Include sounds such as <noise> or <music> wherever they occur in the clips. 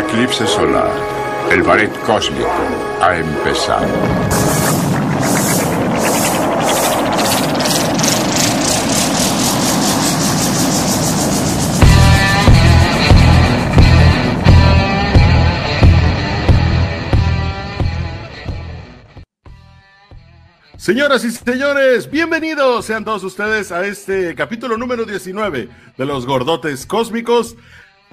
eclipse solar, el ballet cósmico ha empezado. Señoras y señores, bienvenidos sean todos ustedes a este capítulo número 19 de los gordotes cósmicos.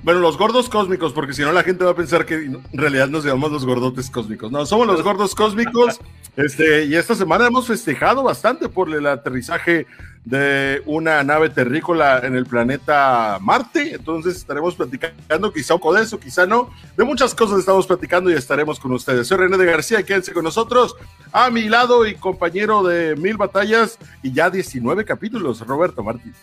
Bueno, los gordos cósmicos, porque si no la gente va a pensar que en realidad nos llamamos los gordotes cósmicos. No, somos los gordos cósmicos. <laughs> Este, y esta semana hemos festejado bastante por el aterrizaje de una nave terrícola en el planeta Marte. Entonces estaremos platicando quizá un poco de eso, quizá no. De muchas cosas estamos platicando y estaremos con ustedes. Soy René de García, quédense con nosotros. A mi lado y compañero de mil batallas y ya 19 capítulos, Roberto Martínez.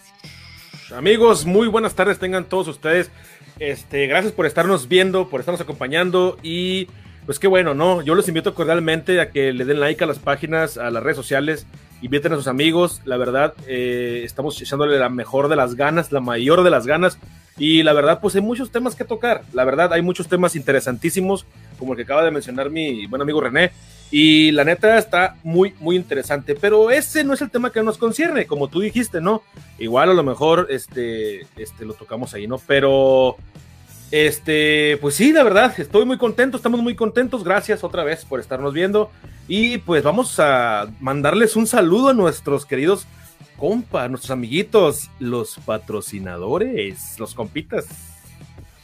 Amigos, muy buenas tardes tengan todos ustedes. Este, gracias por estarnos viendo, por estarnos acompañando y pues qué bueno, ¿no? Yo los invito cordialmente a que le den like a las páginas, a las redes sociales, inviten a sus amigos. La verdad, eh, estamos echándole la mejor de las ganas, la mayor de las ganas. Y la verdad, pues hay muchos temas que tocar. La verdad, hay muchos temas interesantísimos, como el que acaba de mencionar mi buen amigo René. Y la neta está muy, muy interesante. Pero ese no es el tema que nos concierne, como tú dijiste, ¿no? Igual a lo mejor este, este, lo tocamos ahí, ¿no? Pero este, pues sí, la verdad, estoy muy contento, estamos muy contentos. Gracias otra vez por estarnos viendo. Y pues vamos a mandarles un saludo a nuestros queridos compas, nuestros amiguitos, los patrocinadores, los compitas.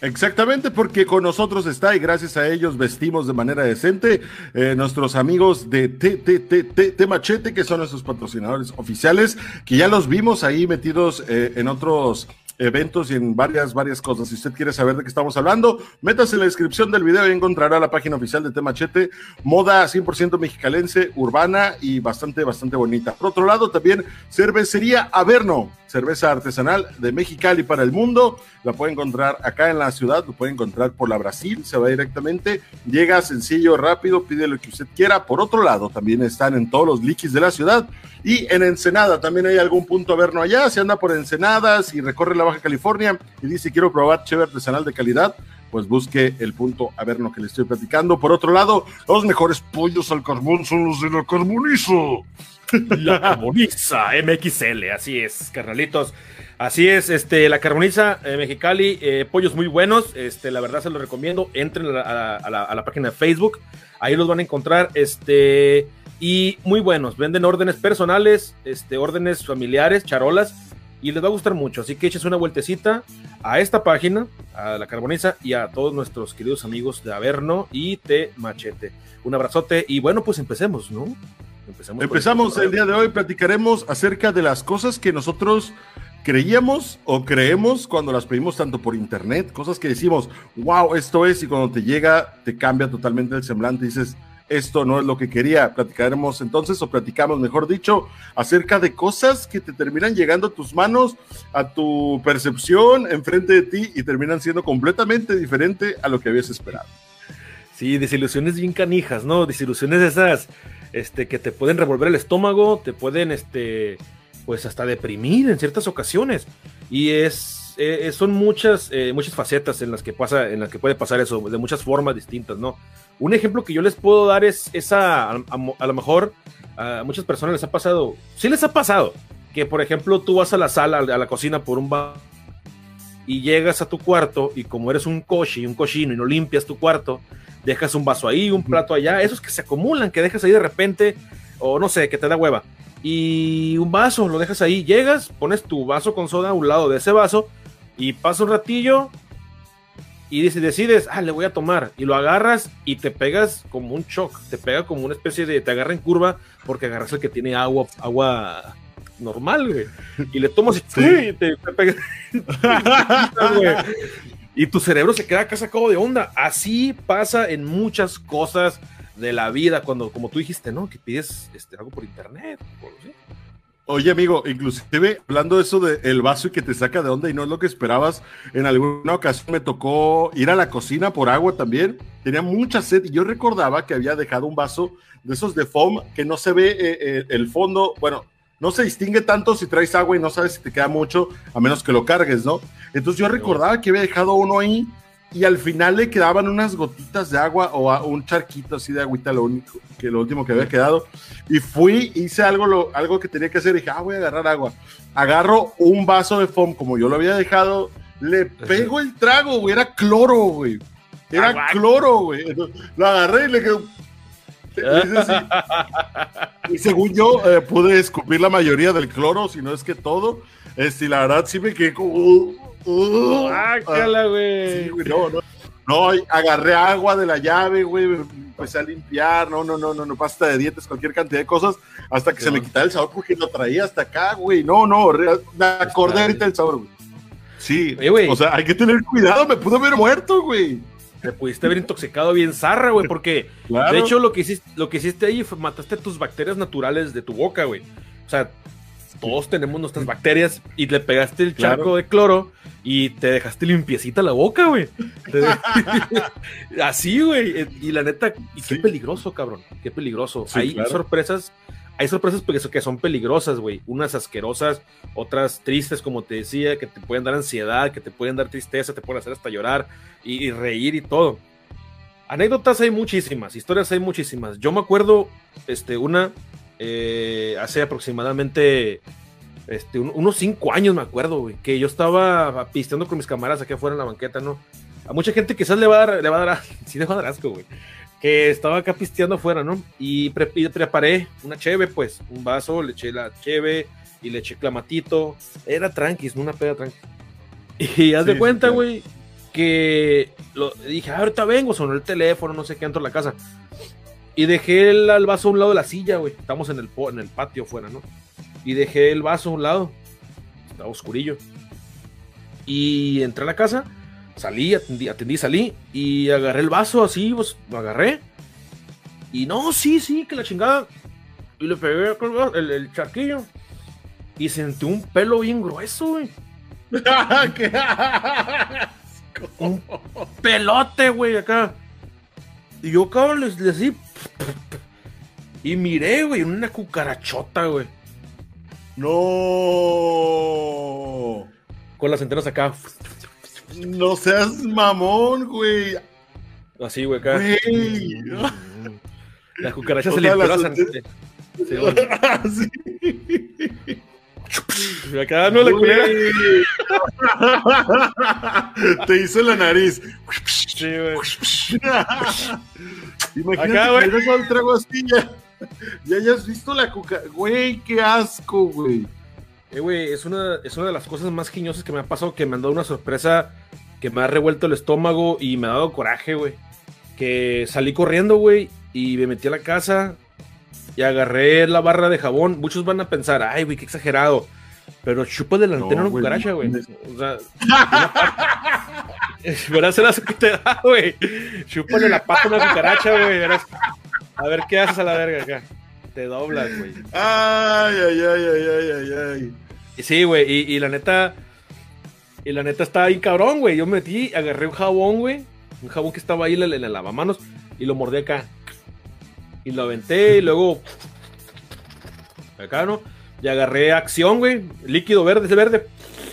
Exactamente, porque con nosotros está y gracias a ellos vestimos de manera decente eh, nuestros amigos de T Machete, que son nuestros patrocinadores oficiales, que ya los vimos ahí metidos eh, en otros eventos y en varias, varias cosas. Si usted quiere saber de qué estamos hablando, métase en la descripción del video y encontrará la página oficial de Temachete, moda 100% mexicalense, urbana y bastante, bastante bonita. Por otro lado, también cervecería Averno, cerveza artesanal de Mexicali para el mundo. La puede encontrar acá en la ciudad, lo puede encontrar por la Brasil, se va directamente, llega sencillo, rápido, pide lo que usted quiera. Por otro lado, también están en todos los liquis de la ciudad y en Ensenada también hay algún punto Averno allá. Se anda por Ensenadas y recorre la Baja California y dice quiero probar cheve artesanal de calidad, pues busque el punto a ver lo que le estoy platicando. Por otro lado, los mejores pollos al carbón son los de la carbonizo. La carboniza MXL, así es, carnalitos. Así es, este, la carboniza eh, Mexicali, eh, pollos muy buenos, este, la verdad se los recomiendo, entren a la, a, la, página de Facebook, ahí los van a encontrar, este, y muy buenos, venden órdenes personales, este, órdenes familiares, charolas, y les va a gustar mucho. Así que eches una vueltecita a esta página, a la Carboniza y a todos nuestros queridos amigos de Averno y Te Machete. Un abrazote y bueno, pues empecemos, ¿no? Empezamos, empezamos el día de hoy, platicaremos acerca de las cosas que nosotros creíamos o creemos cuando las pedimos tanto por internet, cosas que decimos, wow, esto es, y cuando te llega te cambia totalmente el semblante, dices, esto no es lo que quería. Platicaremos entonces, o platicamos, mejor dicho, acerca de cosas que te terminan llegando a tus manos, a tu percepción enfrente de ti y terminan siendo completamente diferente a lo que habías esperado. Sí, desilusiones bien canijas, ¿no? Desilusiones esas este, que te pueden revolver el estómago, te pueden, este, pues hasta deprimir en ciertas ocasiones. Y es, eh, son muchas, eh, muchas facetas en las que pasa, en las que puede pasar eso, de muchas formas distintas, ¿no? Un ejemplo que yo les puedo dar es esa, a, a, a, lo mejor a muchas personas les ha pasado, sí les ha pasado, que por ejemplo tú vas a la sala, a la cocina por un bar y llegas a tu cuarto y como eres un coche y un cochino y no limpias tu cuarto, dejas un vaso ahí, un plato allá, esos que se acumulan, que dejas ahí de repente, o no sé, que te da hueva. Y un vaso, lo dejas ahí, llegas, pones tu vaso con soda a un lado de ese vaso y pasa un ratillo y decides, ah, le voy a tomar, y lo agarras y te pegas como un shock, te pega como una especie de, te agarra en curva porque agarras el que tiene agua, agua normal, güey, y le tomas y, sí. te, te pegas, <laughs> <laughs> y tu cerebro se queda acá sacado de onda. Así pasa en muchas cosas de la vida, cuando, como tú dijiste, ¿no? Que pides este, algo por internet. Oye, amigo, inclusive hablando de eso del el vaso y que te saca de onda y no es lo que esperabas, en alguna ocasión me tocó ir a la cocina por agua también. Tenía mucha sed y yo recordaba que había dejado un vaso de esos de foam que no se ve eh, eh, el fondo, bueno, no se distingue tanto si traes agua y no sabes si te queda mucho, a menos que lo cargues, ¿no? Entonces yo recordaba que había dejado uno ahí y al final le quedaban unas gotitas de agua o a- un charquito así de agüita, lo único, que lo último que había quedado. Y fui, hice algo, lo, algo que tenía que hacer, dije, ah, voy a agarrar agua. Agarro un vaso de foam, como yo lo había dejado, le pego el trago, güey, era cloro, güey. Era cloro, güey. Lo agarré y le quedó... <laughs> Y según yo, eh, pude escupir la mayoría del cloro, si no es que todo. Este, y la verdad sí me quedé como... uh, uh, Guácala, güey. Sí, güey, no, no. No, agarré agua de la llave, güey, empecé a limpiar, no, no, no, no, no, pasta de dientes, cualquier cantidad de cosas, hasta que se me quitara el sabor porque lo traía hasta acá, güey. No, no, me acordé ahorita del sabor, güey. Sí, Oye, güey. o sea, hay que tener cuidado, me pudo haber muerto, güey. Te pudiste haber intoxicado bien zarra, güey, porque Claro. de hecho lo que hiciste, lo que hiciste ahí fue mataste tus bacterias naturales de tu boca, güey. O sea, todos tenemos nuestras bacterias y le pegaste el Claro. charco de cloro y te dejaste limpiecita la boca, güey. <laughs> Así, güey. Y la neta, y qué Sí. peligroso, cabrón. Qué peligroso. Sí, hay claro. sorpresas, hay sorpresas porque que son peligrosas, güey. Unas asquerosas, otras tristes, como te decía, que te pueden dar ansiedad, que te pueden dar tristeza, te pueden hacer hasta llorar y, y reír y todo. Anécdotas hay muchísimas, historias hay muchísimas. Yo me acuerdo, este, una, eh, hace aproximadamente este, un- unos cinco años, me acuerdo, güey, que yo estaba pisteando con mis camaradas aquí afuera en la banqueta, ¿no? A mucha gente quizás le va a dar, le va a dar, <laughs> sí le va a dar asco, güey. Que estaba acá pisteando afuera, ¿no? Y, pre- y preparé una cheve, pues, un vaso, le eché la cheve y le eché clamatito. Era tranquis, una peda tranqui. <laughs> Y haz Sí, de cuenta, sí, claro. güey, que lo, dije, "Ah, ahorita vengo, sonó el teléfono, no sé qué, entro a la casa. Y dejé el, el vaso a un lado de la silla, güey. Estamos en el, en el patio afuera, ¿no? Y dejé el vaso a un lado. Estaba oscurillo. Y entré a la casa, salí, atendí, atendí, salí y agarré el vaso así, pues lo agarré. Y no, sí, sí, que la chingada. Y le pegué el, el- charquillo. Y sentí un pelo bien grueso, güey. <laughs> Qué Un pelote, güey, acá. Y yo, cabrón, les, les di. Y miré, güey, una cucarachota, güey. No. Con las antenas acá. No seas mamón, güey. Así, güey, acá. Güey. Se las las antenas- antenas. Sí. <laughs> Sí. Acá no la culera. <laughs> Te hizo la nariz. Sí, güey. <laughs> Imagínate Acá, güey. el trago así ya. Ya hayas visto la cuca. Güey, qué asco, güey. Eh, güey, es una, es una de las cosas más giñosas que me ha pasado, que me han dado una sorpresa que me ha revuelto el estómago y me ha dado coraje, güey. Que salí corriendo, güey, y me metí a la casa y agarré la barra de jabón. Muchos van a pensar, ay, güey, qué exagerado. Pero chupa de la No, antena una cucaracha, güey. O sea, <laughs> verás el que te da, güey. Chúpale la pata a una cucaracha, güey. verás. A ver qué haces a la verga acá. Te doblas, güey. Ay, ay, ay, ay, ay, ay, ay. Sí, güey, y, y la neta. Y la neta estaba ahí cabrón, güey. Yo me metí, agarré un jabón, güey. Un jabón que estaba ahí en el, lavamanos. Y lo mordí acá. Y lo aventé y luego. Acá, ¿no? Y agarré acción, güey. Líquido verde, ese verde.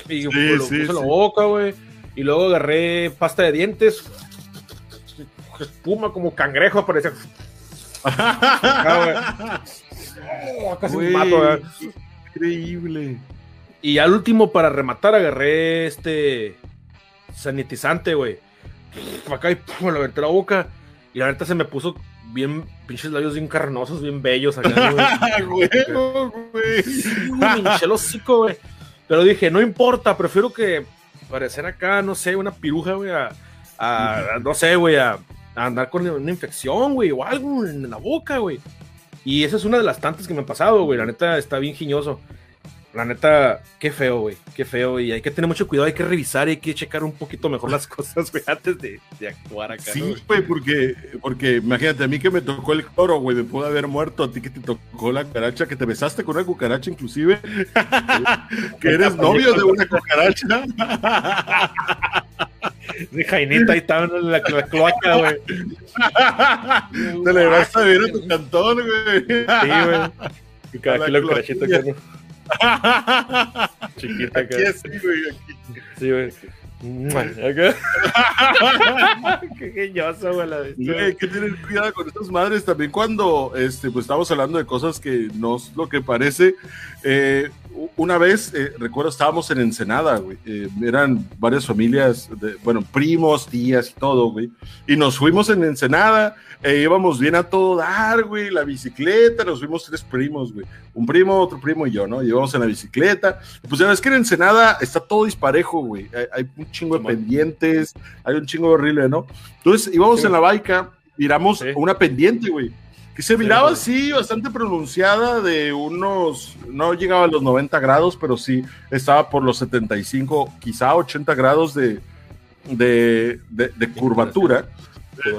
Y lo sí, puse en la sí. boca, güey. Y luego agarré pasta de dientes. Espuma como cangrejo, parecía. Acá, güey. Oh, <laughs> casi me mato, güey. Increíble. Y al último, para rematar, agarré este sanitizante, güey. Acá y pum, me lo aventé la boca. Y la neta se me puso bien, pinches labios bien carnosos, bien bellos acá, güey. <laughs> Ah, güey. Sí, güey, hocico, güey. Pero dije, no importa, prefiero que parecer acá, no sé, una piruja, güey, a, a- a- no sé, güey, a, a andar con una infección, güey, o algo en la boca, güey. Y esa es una de las tantas que me han pasado, güey. La neta está bien giñoso. La neta, qué feo, güey. Qué feo. Y hay que tener mucho cuidado, hay que revisar, hay que checar un poquito mejor las <laughs> cosas, güey, antes de, de actuar acá. ¿no, Sí, güey? porque, porque imagínate, a mí que me tocó el cloro, güey, me pudo haber muerto, a ti que te tocó la cucaracha, que te besaste con una cucaracha inclusive, <laughs> que eres novio de una cucaracha. <laughs> De Jainita ahí estaba en la, la cloaca, güey. <laughs> Te le vas a ver a tu cantón, güey. Sí, güey. Y cada kilo acá, ¿no? Chiquita acá. Aquí así, güey, aquí. Sí, güey. <laughs> Qué genioso, güey, la bestia. Hay que tener cuidado con estas madres también cuando este, pues, estamos hablando de cosas que no es lo que parece. Eh, una vez, eh, recuerdo, estábamos en Ensenada, güey. eh, eran varias familias, de, bueno, primos, tías y todo, güey. Y nos fuimos en Ensenada, e íbamos bien a todo dar, güey. La bicicleta, nos fuimos tres primos, güey. Un primo, otro primo y yo, ¿no? Y íbamos en la bicicleta. Pues ya ves que en Ensenada está todo disparejo, güey. Hay, hay un chingo de pendientes, hay un chingo horrible, ¿no? Entonces íbamos Sí. en la baica, miramos Sí. una pendiente, güey. Que se miraba así, bastante pronunciada, de unos, no llegaba a los 90 grados, pero sí estaba por los 75, quizá 80 grados de, de, de- de curvatura,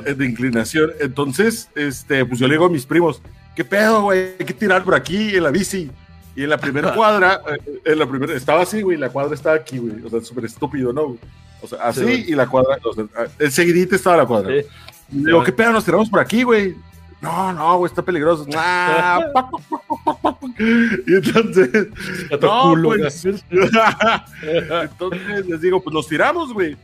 eh, de inclinación. Entonces, este, pues yo le digo a mis primos, ¿qué pedo, güey? Hay que tirar por aquí en la bici. Y en la primera <laughs> cuadra, eh, en la primera, estaba así, güey, la cuadra estaba aquí, güey. O sea, súper estúpido, ¿no? O sea, así Sí, y la cuadra, o sea, enseguidita estaba la cuadra. Sí. Digo. ¿qué pedo? Nos tiramos por aquí, güey. No, no, güey, está peligroso. <laughs> Ah, y entonces, <laughs> no, culo, pues, <laughs> entonces les digo, pues nos tiramos, güey.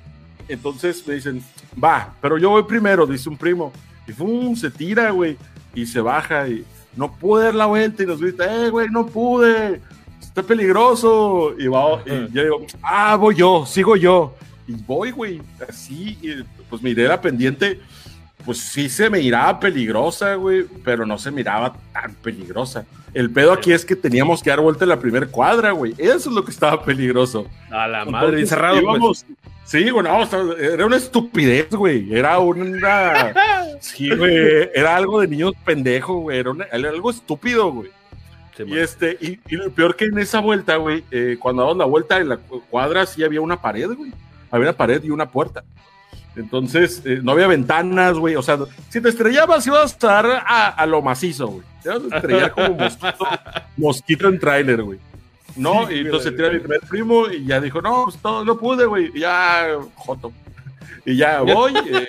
Entonces me dicen, va, pero yo voy primero, dice un primo. Y ¡fum! se tira, güey. Y se baja y no pude dar la vuelta y nos grita, eh, güey, no pude. Está peligroso. Y, va, y yo digo, ah, voy yo, sigo yo. Y voy, güey, así, y, pues miré la pendiente, pues sí se me miraba peligrosa, güey, pero no se miraba tan peligrosa. El pedo aquí es que teníamos que dar vuelta en la primera cuadra, güey. Eso es lo que estaba peligroso. A la madre, cerrado, pues. íbamos- Sí, güey, no, estaba- era una estupidez, güey. Era una. <laughs> Sí, güey. Era algo de niños pendejo, güey. Era, una- era algo estúpido, güey. Sí, Y este, y, y lo peor que en esa vuelta, güey, eh, cuando damos la vuelta en la cu- cuadra, sí había una pared, güey. Había una pared y una puerta. Entonces, eh, no había ventanas, güey. O sea, si te estrellabas, ibas a estar a, a lo macizo, güey. Te ibas a estrellar como mosquito, <laughs> mosquito en tráiler, güey. No, Sí, y entonces tira mi primer primo y ya dijo, no, pues todo, no pude, güey. Y ya, joto. Y ya voy, <laughs> eh,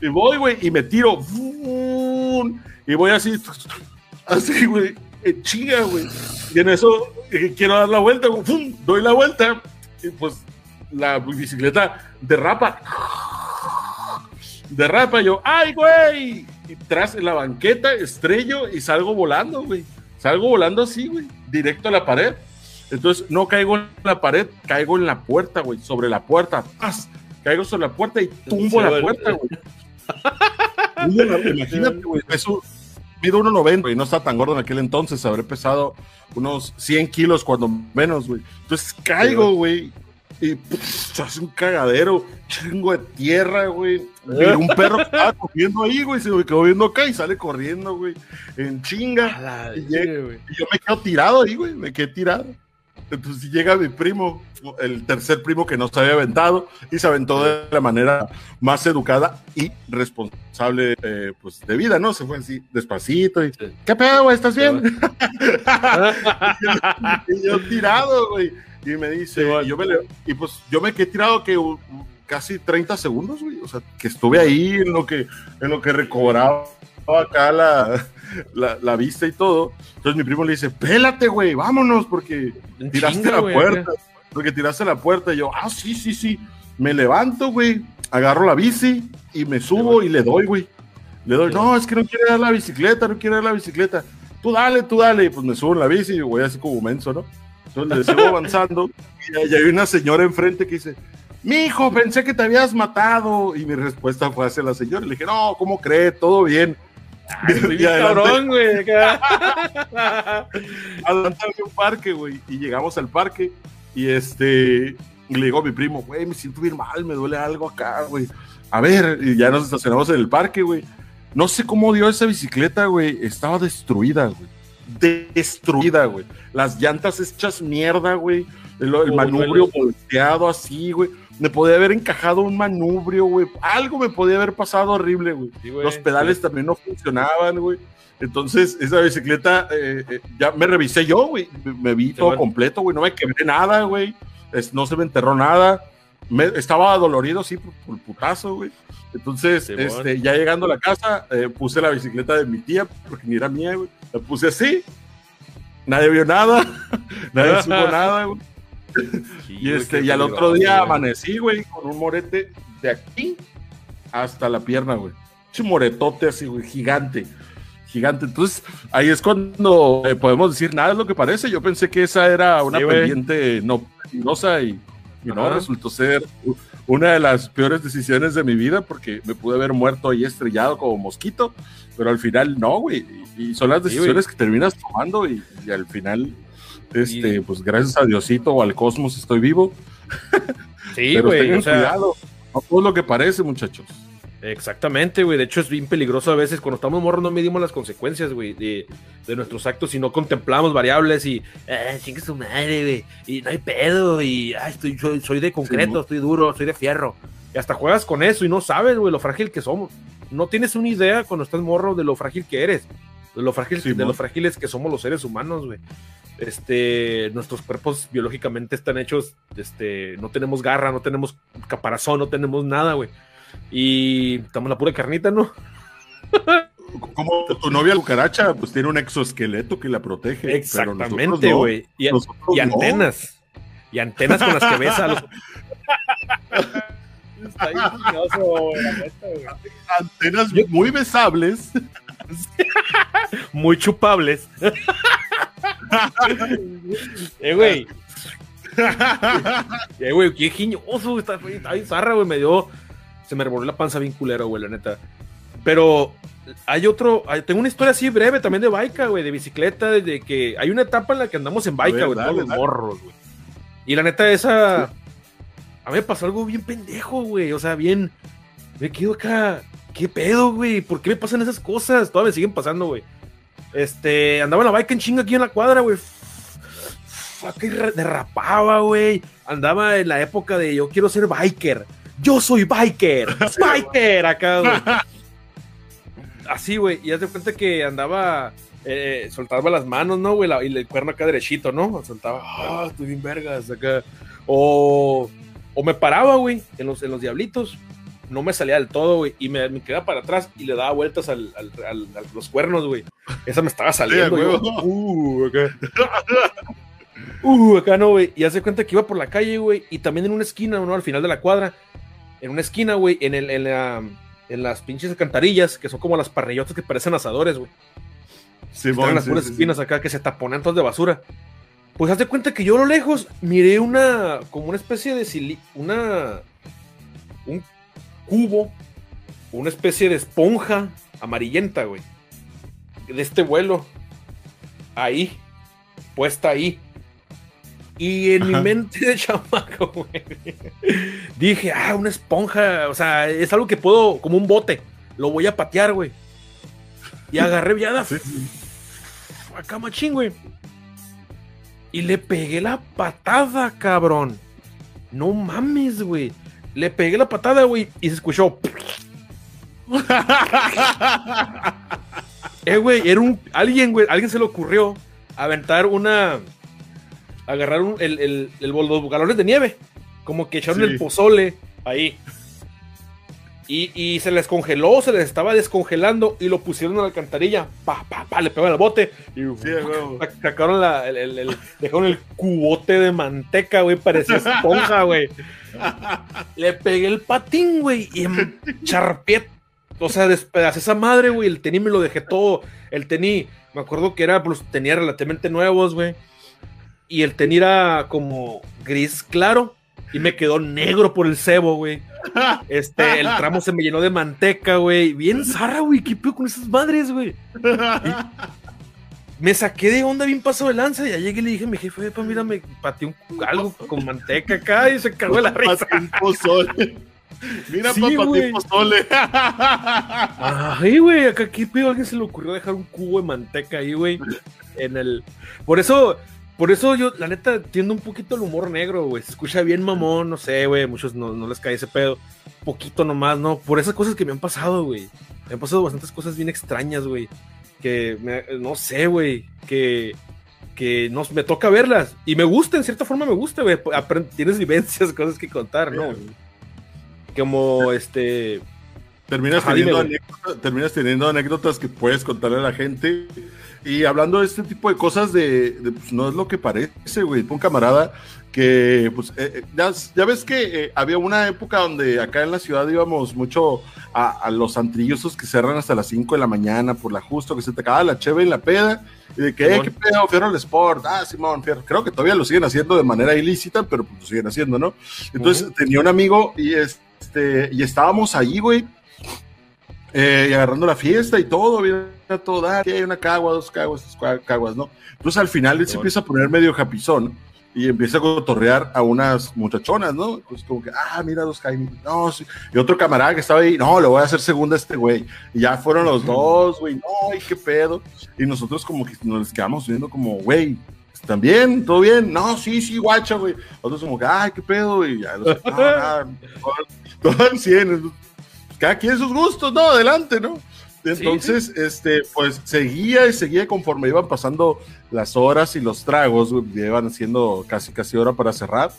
y voy, güey, y me tiro. Y voy así, <laughs> así, güey, chinga, güey. Y en eso eh, quiero dar la vuelta, güey, ¡fum! doy la vuelta. Y pues la bicicleta derrapa. Derrapa, yo, ¡ay, güey! Y tras en la banqueta, estrello y salgo volando, güey. Salgo volando así, güey, directo a la pared. Entonces no caigo en la pared, caigo en la puerta, güey, sobre la puerta. ¡Paz! Caigo sobre la puerta y tumbo la puerta, güey. <laughs> Imagínate, güey, eso mido 1.90 y no está tan gordo en aquel entonces, habré pesado unos 100 kilos cuando menos, güey. Entonces caigo, güey, y pff, se hace un cagadero, chingo de tierra, güey. Un perro que estaba comiendo ahí, güey, se me quedó viendo acá y sale corriendo, güey, en chinga. Y. Y yo me quedo tirado ahí, güey, me quedé tirado. Entonces llega mi primo, el tercer primo que no se había aventado, y se aventó de la manera más educada y responsable, eh, pues, de vida, ¿no? Se fue así, despacito, y. ¿qué pedo, güey? ¿Estás bien? <laughs> <laughs> Y yo tirado, güey. Y me dice, Sí, y, yo me le- y pues yo me quedé tirado que casi 30 segundos, güey. O sea, que estuve ahí en lo que, en lo que recobraba acá la, la, la vista y todo. Entonces mi primo le dice, pélate, güey, vámonos, porque tiraste chinga, la güey, puerta. Porque tiraste la puerta. Y yo, ah, sí, sí, sí. Me levanto, güey, agarro la bici y me subo y le doy, güey. Le doy, no, es que no quiere dar la bicicleta, no quiere dar la bicicleta. Tú dale, tú dale. Y pues me subo en la bici y voy así como menso, ¿no? Entonces le sigo avanzando y hay una señora enfrente que dice, mi hijo, pensé que te habías matado. Y mi respuesta fue hacia la señora. Le dije, no, ¿cómo cree? Todo bien. Ay, bien <laughs> Y cabrón, güey. <laughs> adelante había un parque, güey. Y llegamos al parque y este, y le digo a mi primo, güey, me siento bien mal, me duele algo acá, güey. A ver, y ya nos estacionamos en el parque, güey. No sé cómo dio esa bicicleta, güey. Estaba destruida, güey. Destruida, güey. Las llantas hechas mierda, güey. El, el manubrio volteado así, güey. Me podía haber encajado un manubrio, güey. Algo me podía haber pasado horrible, güey. Sí, güey. Los pedales también no funcionaban, güey. Entonces, esa bicicleta, eh, eh, ya me revisé yo, güey. Me, me vi todo bueno. completo, güey. No me quebré nada, güey. Es- no se me enterró nada. Me, estaba dolorido, sí, por, por putazo, güey. Entonces, Sí, bueno. este, ya llegando a la casa, eh, puse la bicicleta de mi tía, porque ni era mía, güey. La puse así. Nadie vio nada. <laughs> Nadie supo nada, güey. y este, y al otro día amanecí, güey, con un morete de aquí hasta la pierna, güey. Un moretote así, güey, gigante. Gigante. Entonces, ahí es cuando eh, podemos decir nada es lo que parece. Yo pensé que esa era una pendiente no peligrosa y, no, resultó ser una de las peores decisiones de mi vida porque me pude haber muerto ahí estrellado como mosquito, pero al final no, güey. Y son las decisiones que terminas tomando y, al final, este, pues gracias a Diosito o al cosmos estoy vivo. Sí, <laughs> güey. o sea, cuidado. No todo lo que parece, muchachos. Exactamente, güey. De hecho, es bien peligroso a veces. Cuando estamos morros, no medimos las consecuencias, güey, de, nuestros actos y no contemplamos variables y, ah, chingue su madre, güey. Y no hay pedo. Y, ah, estoy, soy, de concreto, estoy duro, soy de fierro. Y hasta juegas con eso y no sabes, güey, lo frágil que somos. No tienes una idea cuando estás morro de lo frágil que eres. De lo, frágil, de lo frágiles que somos los seres humanos, güey. Este, nuestros cuerpos biológicamente están hechos, este, no tenemos garra, no tenemos caparazón, no tenemos nada, güey y estamos la pura carnita, ¿no? <laughs> Como tu novia cucaracha, pues tiene un exoesqueleto que la protege. Exactamente, güey. y, antenas. Y antenas con las que ves a los. <laughs> Antenas muy besables. muy chupables. eh, güey. <laughs> eh, güey, qué giñoso. Está, está bien zarra, güey. Me dio se me revolvió la panza bien culero, güey, la neta. Pero hay otro, tengo una historia así breve también de bike, güey, de bicicleta, de que hay una etapa en la que andamos en bike, güey, todos los morros, güey. Y la neta, esa. A mí me pasó algo bien pendejo, güey. O sea, bien. Me quedo acá. ¿Qué pedo, güey? ¿Por qué me pasan esas cosas? Todavía me siguen pasando, güey. Este. Andaba en la bike en chinga aquí en la cuadra, güey. Que derrapaba, güey. Andaba en la época de yo quiero ser biker yo soy biker, biker acá, güey. <laughs> Así, güey, y haz de cuenta que andaba, eh, soltaba las manos, ¿no, güey? Y el cuerno acá derechito, ¿no? Soltaba, ah, estoy bien vergas acá. O, o me paraba, güey, en los, en los diablitos. No me salía del todo, güey, y me, me, quedaba para atrás y le daba vueltas al, al, a los cuernos, güey. Esa me estaba saliendo, güey. uh, acá. Uh, acá no, güey. Y hace cuenta que iba por la calle, güey. Y también en una esquina, ¿no? Al final de la cuadra en una esquina, güey, en, el, en, la, en las pinches alcantarillas, que son como las parrillotas que parecen asadores, güey. Sí, Están las puras espinas acá que se taponan todas de basura. Pues haz de cuenta que yo a lo lejos miré una, como una especie de sili una, un cubo, una especie de esponja amarillenta, güey. De este vuelo. Ahí, puesta ahí. Y en mi mente <laughs> de chamaco, güey, dije, ah, una esponja, o sea, es algo que puedo, como un bote, lo voy a patear, güey. Y agarré viada, sí. acá machín, güey. Y le pegué la patada, cabrón. No mames, güey. Le pegué la patada, güey, y se escuchó. <laughs> eh, güey, era un. Alguien, güey, alguien se le ocurrió aventar una agarraron el, el, los galones de nieve, como que echaron el pozole ahí. Y, y, se les congeló, se les estaba descongelando y lo pusieron en la alcantarilla. Pa, pa, pa, le pegaron el bote y sacaron la, el, dejaron el cubote de manteca, güey, parecía esponja, <laughs> güey. le pegué el patín, güey, y charpié. O sea, despedacé esa madre, güey. El tenis me lo dejé todo. El tenis, me acuerdo que era, pues tenía relativamente nuevos, güey y el tenis era como gris claro y me quedó negro por el cebo, güey. Este, el tramo se me llenó de manteca, güey. Bien zarra, güey. ¿Qué pedo con esas madres, güey? Me saqué de onda bien paso de lanza y ya llegué y le dije a mi jefe, pues mira, me pateé un, algo con manteca acá y se cagó de la risa. Mira, sí, papá, pozole. Ay, güey, acá qué pedo, alguien se le ocurrió dejar un cubo de manteca ahí, güey. En el. Por eso, por eso yo, la neta, tiendo un poquito el humor negro, güey. Se escucha bien mamón, no sé, güey. Muchos no, no, les cae ese pedo. Poquito nomás, ¿no? Por esas cosas que me han pasado, güey. Me han pasado bastantes cosas bien extrañas, güey. Que, no sé, güey. Que, que no, me toca verlas. Y me gusta, en cierta forma me gusta, güey. Tienes vivencias, <laughs> cosas que contar, ¿no? Como, este... Terminas, Ajá, teniendo dime, anécdotas, terminas teniendo anécdotas que puedes contarle a la gente. Y hablando de este tipo de cosas, de, de, pues, no es lo que parece, güey. Un camarada que, pues, eh, eh, ya, ya ves que eh, había una época donde acá en la ciudad íbamos mucho a, a los antrillos esos que cerran hasta las 5 de la mañana por la justo, que se te acaba la cheve en la peda. Y de que, eh, qué pedo, Fierro al Sport. Ah, Simón, Fierro. Creo que todavía lo siguen haciendo de manera ilícita, pero pues lo siguen haciendo, ¿no? Entonces tenía un amigo y este y estábamos ahí, güey, eh, y agarrando la fiesta y todo, bien a todo dar, que hay una cagua, dos caguas, tres caguas, ¿no? Entonces al final él se empieza a poner medio japizón y empieza a cotorrear a unas muchachonas, ¿no? Pues como que, ah, mira dos Jaime, no, sí. Y otro camarada que estaba ahí, no, le voy a hacer segunda a este güey. Y ya fueron los dos, güey, no, y qué pedo. Y nosotros como que nos quedamos viendo como, güey, ¿están bien? ¿Todo bien? No, sí, sí, guacha, güey. Otros como que, ay, qué pedo, y ya, los, no, nada, todo, todo al 100. Cada quien sus gustos, ¿no? Adelante, ¿no? Entonces, este, pues seguía y seguía conforme iban pasando las horas y los tragos, iban siendo casi casi hora para cerrar.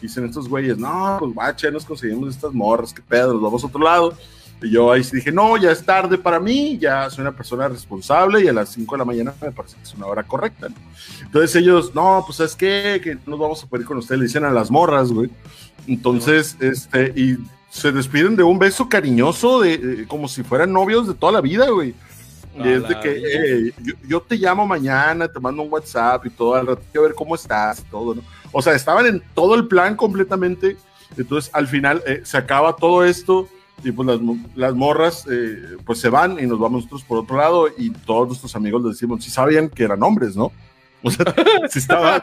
Dicen estos güeyes, no, pues ya nos conseguimos estas morras, qué pedo, nos vamos a otro lado. Y yo ahí dije, no, ya es tarde para mí, ya soy una persona responsable y a las 5 de la mañana me parece que es una hora correcta. ¿no? Entonces ellos, no, pues es que, que nos vamos a poder ir con ustedes, le dicen a las morras, güey. Entonces, este, y se despiden de un beso cariñoso, de, de- como si fueran novios de toda la vida, güey. Y es de que yo, yo te llamo mañana, te mando un WhatsApp y todo, al ratito a ver cómo estás y todo, ¿no? O sea, estaban en todo el plan completamente. Entonces, al final eh, se acaba todo esto y pues las, las morras eh, pues se van y nos vamos nosotros por otro lado y todos nuestros amigos les decimos, si sabían que eran hombres, ¿no? O sea, <laughs> si estaban,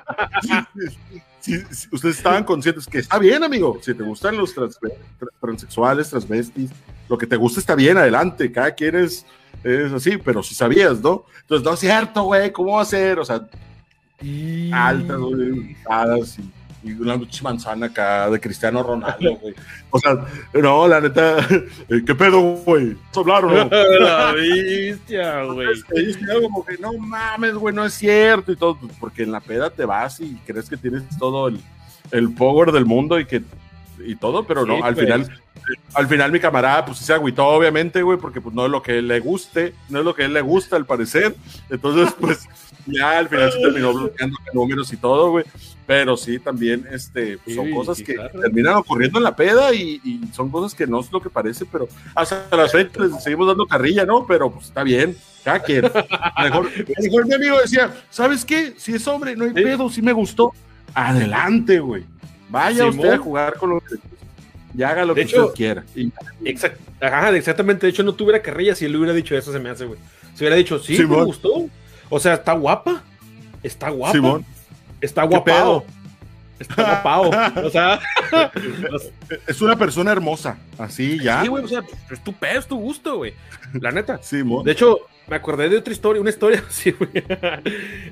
si- si ustedes estaban conscientes que está bien, amigo, si te gustan los trans- tra- transexuales, transvestis, lo que te gusta está bien, adelante, cada quien es, es así, pero si sabías, ¿no? Entonces, no es cierto, güey, ¿cómo va a ser? O sea, altas, güey, y, y una manzana acá de Cristiano Ronaldo, <laughs> güey. O sea, no, la neta, eh, ¿qué pedo, güey? ¿Vas a hablar o <laughs> no? La bestia, güey. <laughs> Como que no mames, güey, no es cierto y todo, pues, porque en la peda te vas y crees que tienes todo el, el power del mundo y que y todo, pero no, Sí, al pues. final, al final mi camarada pues se agüitó, obviamente, güey, porque pues no es lo que le guste, no es lo que él le gusta al parecer, entonces pues ya al final se terminó <laughs> bloqueando números y todo, güey, pero sí también, este, pues, son Sí, cosas que claro. terminan ocurriendo en la peda y, y son cosas que no es lo que parece, pero hasta las fecha les seguimos dando carrilla, ¿no? Pero pues está bien, cada quien. Mejor, mejor mi amigo decía, ¿sabes qué? Si es hombre, no hay Sí. pedo, si me gustó. Adelante, güey. Vaya Simón. usted a jugar con lo que y haga lo De que hecho- usted quiera. Y- Exact- Ajá, exactamente. De hecho, no tuviera carrilla si él hubiera dicho eso, se me hace, güey. Si hubiera dicho, sí, Simón. me gustó. O sea, está guapa. Está guapa. Simón, Está ¿Qué guapao. Está guapao. O sea, <laughs> es una persona hermosa, así ya. sí, güey. O sea, es tu pedo, es tu gusto, güey. La neta. Simón. De hecho, me acordé de otra historia, una historia <laughs> así, güey.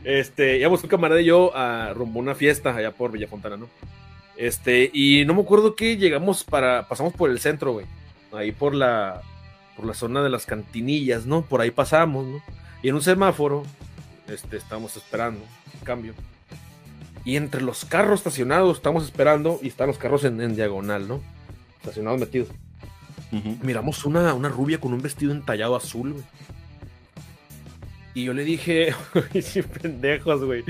Este, íbamos un camarada y yo a rumbo a una fiesta allá por Villafontana, ¿no? Este, y no me acuerdo que llegamos para, pasamos por el centro, güey. Ahí por la, por la zona de las cantinillas, ¿no? Por ahí pasamos, ¿no? Y en un semáforo, este, estábamos esperando, cambio. Y entre los carros estacionados, estamos esperando, y están los carros en, en diagonal, ¿no? Estacionados metidos. Miramos una, una rubia con un vestido entallado azul, güey. Y yo le dije, <laughs> pendejos, güey.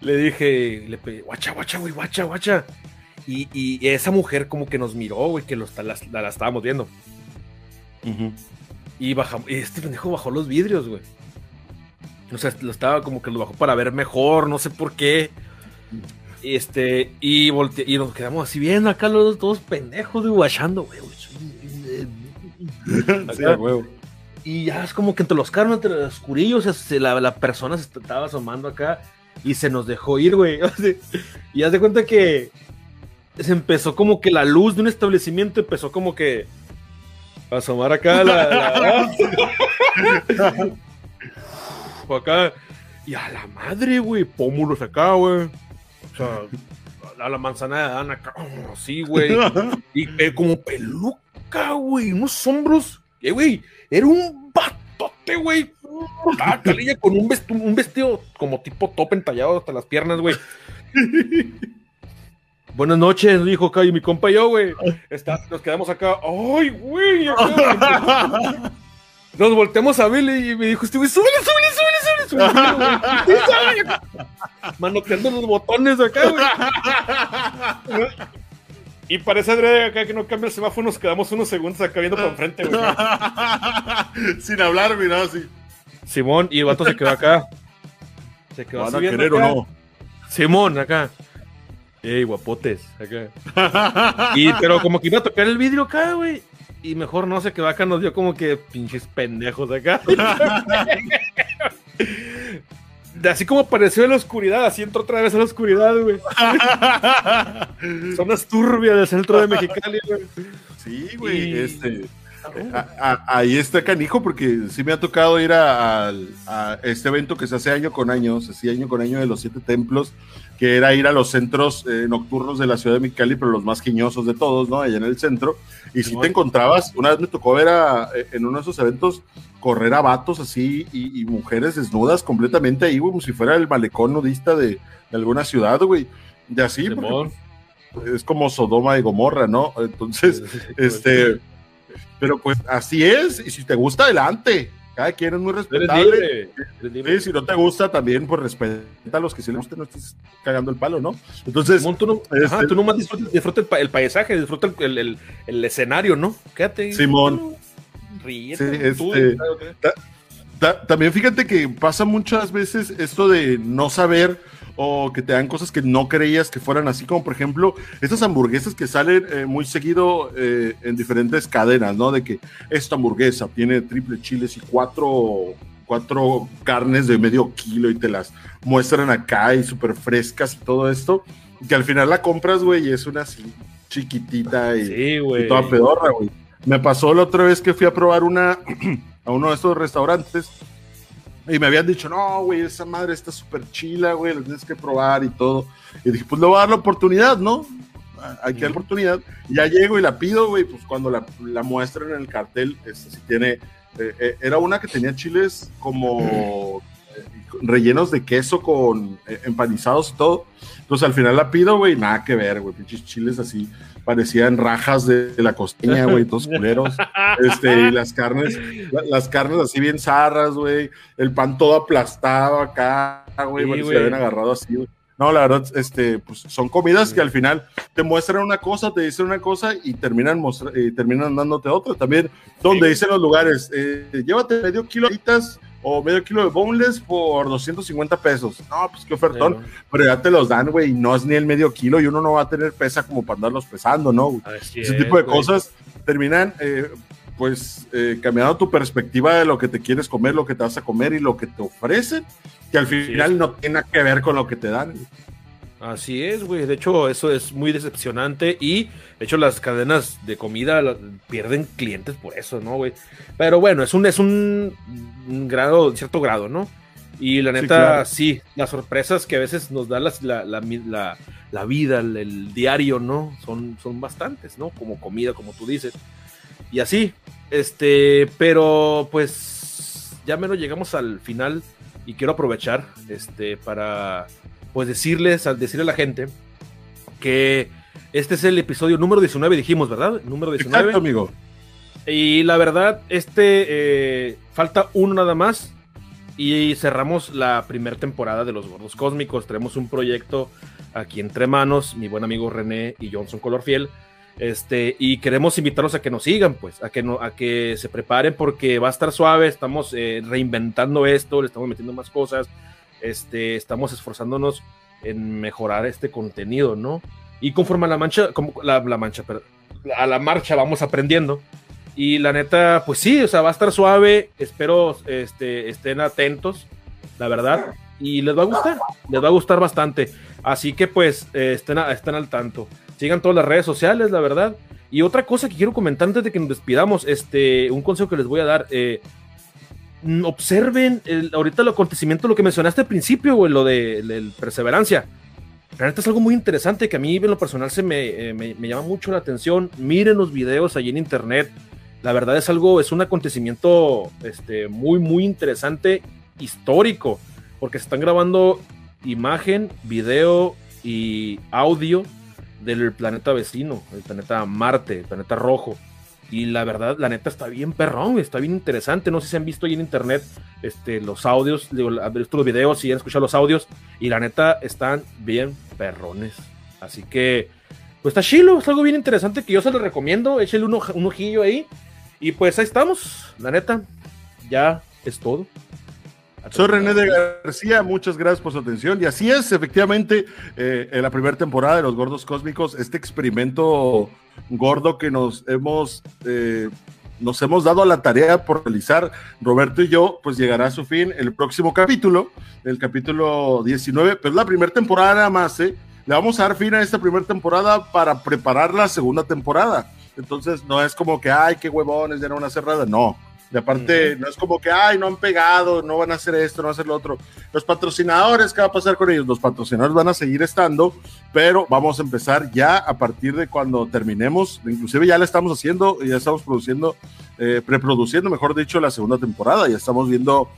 Le dije, le pedí, guacha, guacha, güey, guacha, guacha. Y, y esa mujer como que nos miró, güey, que los, la, la- la estábamos viendo. Y bajamos, y este pendejo bajó los vidrios, güey. O sea, lo estaba como que lo bajó para ver mejor, no sé por qué. Este, y volte y nos quedamos así viendo acá los dos todos pendejos, güey, guachando, güey. <laughs> Sí, a huevo. Y ya es como que entre los carros, entre los oscurillos, se- la, la persona se estaba asomando acá y se nos dejó ir, güey. <laughs> Y haz de cuenta que se empezó como que la luz de un establecimiento empezó como que a asomar acá la, <laughs> acá y a la madre, güey, pómulos acá, güey. O sea, a la manzana de Adán acá, así, güey. Y eh, como peluca, güey, unos hombros. Eh, güey, era un batote, güey. Ah, calilla con un, vest- un vestido como tipo top entallado hasta las piernas, güey. Buenas noches, dijo y mi compa y yo, güey. Está- Nos quedamos acá, ¡ay, güey! Nos volteamos a Billy y me dijo, este güey, súbele, súbele, súbele, súbele, súbele, güey. Manoteando los botones acá, güey. Y parece André acá que no cambia el semáforo, nos quedamos unos segundos acá viendo para enfrente, güey. Sin hablar, mira, así. Simón, y el vato se quedó acá. Se quedó ¿Van así a querer o no? Simón, acá. Ey, guapotes, acá. <laughs> Y, pero como que iba a tocar el vidrio acá, güey. Y mejor no se quedó acá, nos dio como que pinches pendejos acá. <laughs> Así como apareció en la oscuridad, así entró otra vez a la oscuridad, güey. Zonas turbias del centro de Mexicali, güey. Sí, güey, Y- este. a- a- ahí está canijo porque sí me ha tocado ir a, a este evento que se hace año con año, se hacía año con año de los siete templos, que era ir a los centros eh, nocturnos de la ciudad de Mexicali, pero los más quiñosos de todos, ¿no? Allá en el centro. Y si te encontrabas, una vez me tocó ver a- eh, en uno de esos eventos correr a vatos así y, y mujeres desnudas completamente ahí, güey, como si fuera el malecón nudista de, de alguna ciudad, güey. De así, porque es como Sodoma y Gomorra, ¿no? Entonces, este, pero pues así es, y si te gusta, adelante. Cada quien es muy Eres respetable. libre. Eres. Sí, si no te gusta, también, pues respeta a los que sí les gusta, no estés cagando el palo, ¿no? Entonces, tú, no, Este- ajá, tú nomás disfruta, disfruta el, pa- el paisaje, disfruta el, el- el escenario, ¿no? Quédate. Simón. Ríete. Sí, este- ta- también fíjate que pasa muchas veces esto de no saber o que te dan cosas que no creías que fueran así, como por ejemplo, estas hamburguesas que salen eh, muy seguido eh, en diferentes cadenas, ¿no? De que esta hamburguesa tiene triple chiles y cuatro, cuatro carnes de medio kilo y te las muestran acá y súper frescas y todo esto, que al final la compras, güey, y es una así chiquitita y, Sí, y toda pedorra, güey. Me pasó la otra vez que fui a probar una <clears throat> a uno de estos restaurantes y me habían dicho, no, güey, esa madre está súper chila, güey, la tienes que probar y todo. Y dije, pues le voy a dar la oportunidad, ¿no? Hay que dar la oportunidad. Y ya llego y la pido, güey, pues cuando la, la muestran en el cartel, este, sí tiene, eh, eh, era una que tenía chiles como <clears throat> rellenos de queso con eh, empanizados y todo. Entonces al final la pido, güey, nada que ver, güey, pinches chiles así, parecían rajas de, de la costeña, güey, todos culeros. <laughs> Este, y las carnes, la- las carnes así bien zarras, güey, el pan todo aplastado acá, güey, Sí, parecía güey. habían agarrado así, güey. No, la verdad, este, pues son comidas que al final te muestran una cosa, te dicen una cosa y terminan, mostra- eh, terminan dándote otra. También, donde dicen los lugares, eh, llévate medio kilo de o medio kilo de boneless por 250 pesos. No, pues qué ofertón. Pero ya te los dan, güey, y no es ni el medio kilo y uno no va a tener pesa como para andarlos pesando, ¿no? Así Ese es, tipo de cosas terminan, eh, pues, eh, cambiando tu perspectiva de lo que te quieres comer, lo que te vas a comer y lo que te ofrecen, que al final no tiene nada que ver con lo que te dan. güey. Así es, güey. De hecho, eso es muy decepcionante y, de hecho, las cadenas de comida la- pierden clientes por eso, ¿no, güey? Pero bueno, es un, es un, un grado, cierto grado, ¿no? Y la Sí, neta, claro. sí, las sorpresas que a veces nos da las- la, la, la- la vida, el, el diario, ¿no? Son, son bastantes, ¿no? Como comida, como tú dices. Y así, este, pero pues ya menos llegamos al final y quiero aprovechar, este, para pues decirles, al decirle a la gente que este es el episodio número 19, dijimos, ¿verdad? Número 19. Exacto, amigo. Y la verdad, este eh, falta uno nada más. Y cerramos la primera temporada de Los Gordos Cósmicos. Tenemos un proyecto aquí entre manos, mi buen amigo René y Johnson Colorfiel. Este, y queremos invitarlos a que nos sigan, pues, a que, no, a que se preparen porque va a estar suave. Estamos eh, reinventando esto, le estamos metiendo más cosas. Este, estamos esforzándonos en mejorar este contenido, ¿no? Y conforme a la mancha, como la, mancha, a la marcha vamos aprendiendo. Y la neta, pues sí, o sea, va a estar suave. Espero este, estén atentos, la verdad. Y les va a gustar, les va a gustar bastante. Así que pues eh, estén, a- estén al tanto. Sigan todas las redes sociales, la verdad. Y otra cosa que quiero comentar antes de que nos despidamos, este, un consejo que les voy a dar. eh, observen el- ahorita el acontecimiento, lo que mencionaste al principio, güey, lo de, del perseverancia. Neta es algo muy interesante que a mí en lo personal se me, eh, me, me llama mucho la atención. Miren los videos allí en internet. La verdad es algo, es un acontecimiento este, muy, muy interesante, histórico, porque se están grabando imagen, video y audio del planeta vecino, el planeta Marte, el planeta rojo. Y la verdad, la neta está bien perrón, está bien interesante. No sé si han visto ahí en internet este, los audios, han visto los videos y han escuchado los audios. Y la neta están bien perrones. Así que, pues está chilo, es algo bien interesante que yo se lo recomiendo. Échale un, un ojillo ahí. Y pues ahí estamos, la neta, ya es todo. Soy René de García, muchas gracias por su atención. Y así es, efectivamente, eh, en la primera temporada de Los Gordos Cósmicos, este experimento gordo que nos hemos, eh, nos hemos dado a la tarea por realizar, Roberto y yo, pues llegará a su fin el próximo capítulo, el capítulo 19, pero es la primera temporada nada más, ¿eh? Le vamos a dar fin a esta primera temporada para preparar la segunda temporada. Entonces, no es como que, ay, qué huevones, ya no una cerrada, no de aparte, no es como que, ay, no han pegado, no van a hacer esto, no van a hacer lo otro. Los patrocinadores, ¿qué va a pasar con ellos? Los patrocinadores van a seguir estando, pero vamos a empezar ya a partir de cuando terminemos. Inclusive ya la estamos haciendo, ya estamos produciendo, eh, preproduciendo, mejor dicho, la segunda temporada. Ya estamos viendo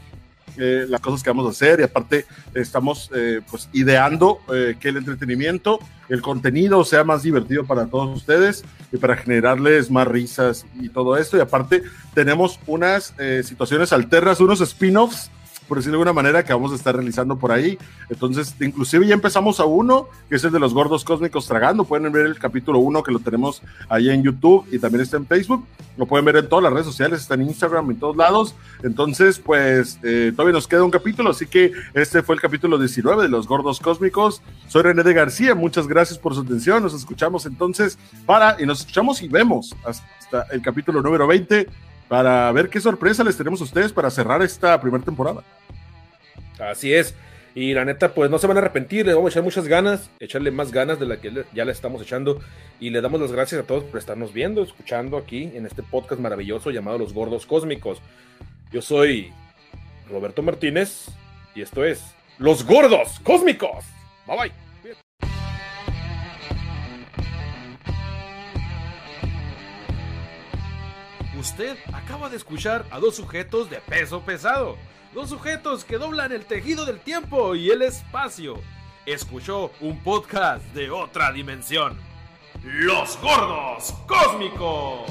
eh, las cosas que vamos a hacer y aparte estamos eh, pues ideando eh, que el entretenimiento, el contenido sea más divertido para todos ustedes y para generarles más risas y todo esto. Y aparte tenemos unas situaciones alternas, unos spin-offs por decirlo de alguna manera, que vamos a estar realizando por ahí. Entonces, inclusive ya empezamos a uno, que es el de los gordos cósmicos tragando. Pueden ver el capítulo uno que lo tenemos ahí en YouTube y también está en Facebook. Lo pueden ver en todas las redes sociales, está en Instagram, en todos lados. Entonces, pues eh, todavía nos queda un capítulo, así que este fue el capítulo 19 de los gordos cósmicos. Soy René de García, muchas gracias por su atención. Nos escuchamos entonces para, y nos escuchamos y vemos hasta el capítulo número 20 para ver qué sorpresa les tenemos a ustedes para cerrar esta primera temporada. Así es. Y la neta, pues no se van a arrepentir, le vamos a echar muchas ganas, echarle más ganas de la que ya le estamos echando. Y le damos las gracias a todos por estarnos viendo, escuchando aquí en este podcast maravilloso llamado Los Gordos Cósmicos. Yo soy Roberto Martínez y esto es Los Gordos Cósmicos. Bye bye. Usted acaba de escuchar a dos sujetos de peso pesado Dos sujetos que doblan el tejido del tiempo y el espacio. Escuchó un podcast de otra dimensión. Los gordos cósmicos.